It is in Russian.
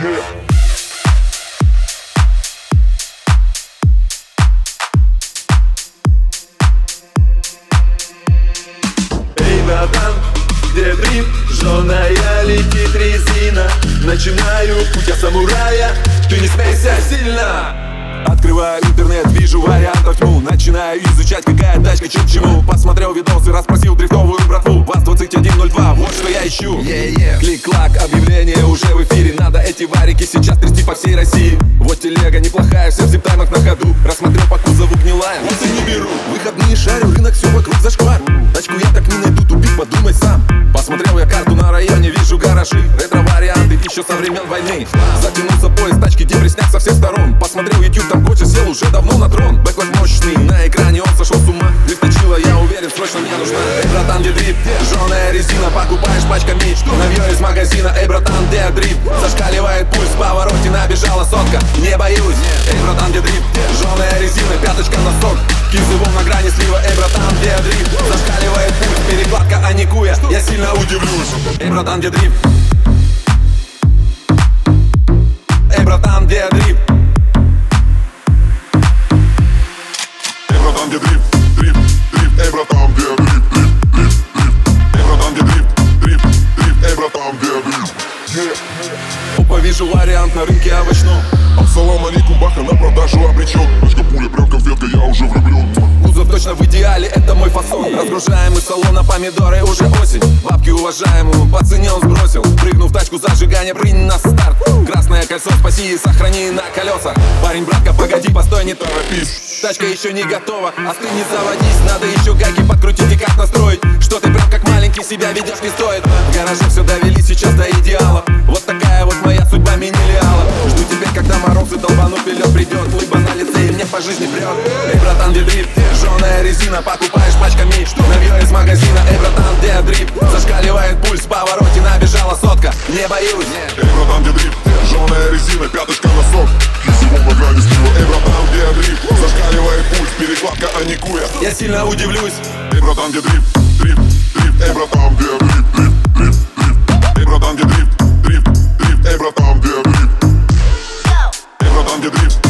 Эй, братан, где дрифт? Жженая летит резина Начинаю путь я самурая. Ты не смейся сильно. Открываю интернет, вижу вариантов тьму. Начинаю изучать, какая тачка, чем чему. Посмотрел видосы, расспросил дрифтовую братву. ВАЗ-2102, вот что я ищу. Клик-клак, объявление уже в эфире эти варики сейчас трясти по всей России. Вот телега неплохая, все в зиптаймах на ходу. Рассмотрел по кузову гнилая, и не беру. Выходные шарю, рынок все вокруг зашквар. Тачку я так не найду, тупик, подумай сам. Посмотрел я карту на районе, вижу гаражи. Ретро-варианты еще со времен войны. Затянулся поезд, тачки депресняк со всех сторон. Посмотрел YouTube, там Коча сел уже давно на трон Жженая резина, покупаешь пачками Навье из магазина, эй, братан, где дрифт? Зашкаливает пульс, в повороте набежала сотка Не боюсь, эй, братан, где дрифт? Жженая резина, пяточка на сок Кизывом на грани слива, эй, братан, где дрифт? Зашкаливает пульс, перекладка аникуя Я сильно удивлюсь Эй, братан, где дрифт? Эй, братан, где дрифт? Опа, вижу вариант на рынке овощном. Ассалам алейкум, баха на продажу обречен Тачка пуля, прям конфетка, я уже влюблен Кузов точно в идеале, это мой фасон. Разгружаем из салона помидоры, уже осень. Бабки уважаемую по цене он сбросил. Прыгнув в тачку зажигания, прыгни на старт. Красное кольцо, спаси и сохрани на колесах Парень, братка, погоди, постой, не торопись. Тачка еще не готова, а ты не заводись. Надо еще гайки подкрутить и как настроить. Что ты прям как маленький себя ведешь не стоит. В гараже все довели сейчас до по жизни прет Эй, братан, где дрип? Жженая резина, покупаешь пачками Что? Навье из магазина, эй, братан, где дрип? Зашкаливает пульс, в повороте набежала сотка Не боюсь Эй, братан, где дрип? Жженая резина, пяточка на сок Всего на грани сбила, эй, где дрип? Зашкаливает пульс, перекладка, а не куя Я сильно удивлюсь Эй, братан, где дрип? Дрип, дрип, эй, братан, где дрип? Дрип, дрип, дрип Эй, братан, где дрип? Дрип, дрип, эй, братан, где дрип? Эй, братан, где дрип?